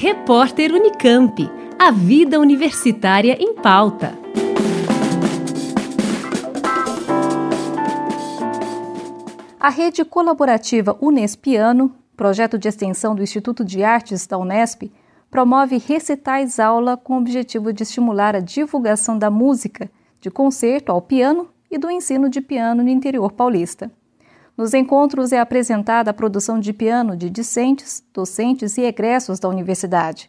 Repórter Unicamp. A vida universitária em pauta. A rede colaborativa Unespiano, projeto de extensão do Instituto de Artes da Unesp, promove recitais aula com o objetivo de estimular a divulgação da música, de concerto ao piano e do ensino de piano no interior paulista. Nos encontros é apresentada a produção de piano de discentes, docentes e egressos da universidade.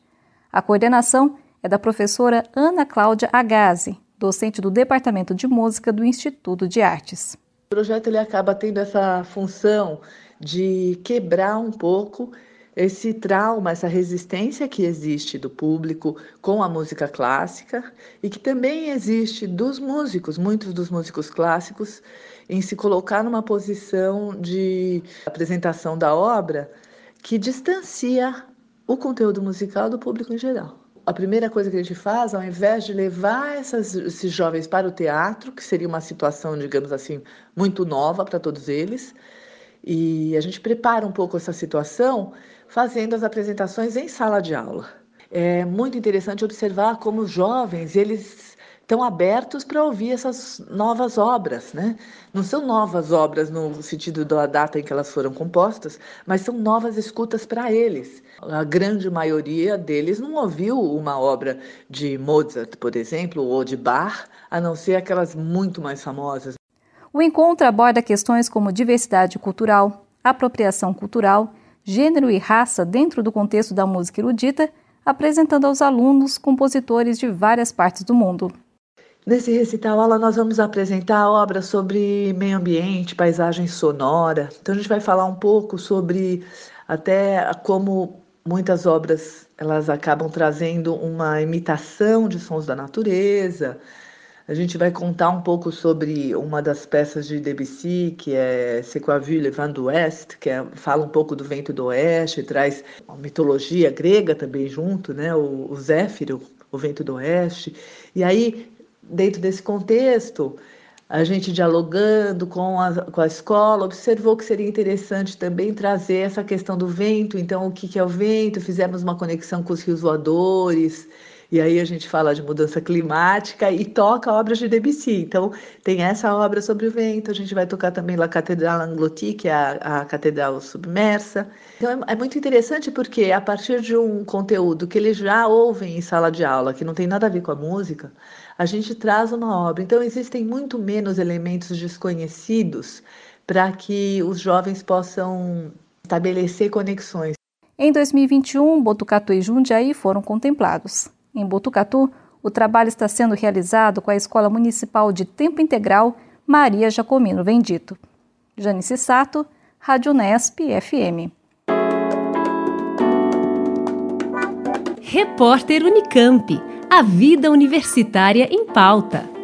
A coordenação é da professora Ana Cláudia Agazi, docente do Departamento de Música do Instituto de Artes. O projeto ele acaba tendo essa função de quebrar um pouco esse trauma, essa resistência que existe do público com a música clássica e que também existe dos músicos, muitos dos músicos clássicos, em se colocar numa posição de apresentação da obra que distancia o conteúdo musical do público em geral. A primeira coisa que a gente faz, ao invés de levar essas, esses jovens para o teatro, que seria uma situação, digamos assim, muito nova para todos eles, e a gente prepara um pouco essa situação fazendo as apresentações em sala de aula. É muito interessante observar como os jovens, eles estão abertos para ouvir essas novas obras, né? Não são novas obras no sentido da data em que elas foram compostas, mas são novas escutas para eles. A grande maioria deles não ouviu uma obra de Mozart, por exemplo, ou de Bach, a não ser aquelas muito mais famosas. O encontro aborda questões como diversidade cultural, apropriação cultural, gênero e raça dentro do contexto da música erudita, apresentando aos alunos compositores de várias partes do mundo. Nesse recital aula nós vamos apresentar obras sobre meio ambiente, paisagem sonora. Então a gente vai falar um pouco sobre até como muitas obras elas acabam trazendo uma imitação de sons da natureza. A gente vai contar um pouco sobre uma das peças de Debussy, que é C'est quoi d'Ouest, que é, fala um pouco do vento do oeste, traz uma mitologia grega também junto, né? O, o Zéfiro, o vento do oeste. E aí dentro desse contexto, a gente dialogando com a, com a escola, observou que seria interessante também trazer essa questão do vento. Então, o que, que é o vento? Fizemos uma conexão com os rios voadores, e aí a gente fala de mudança climática e toca obras de Debussy. Então, tem essa obra sobre o vento, a gente vai tocar também La Catedral Anglotti, que é a, a catedral submersa. Então, é, é muito interessante porque a partir de um conteúdo que eles já ouvem em sala de aula, que não tem nada a ver com a música, a gente traz uma obra. Então, existem muito menos elementos desconhecidos para que os jovens possam estabelecer conexões. Em 2021, Botucatu e Jundiaí foram contemplados. Em Botucatu, o trabalho está sendo realizado com a Escola Municipal de Tempo Integral Maria Jacomino Vendito. Janice Sato, Rádio Nesp FM. Repórter Unicamp. A vida universitária em pauta.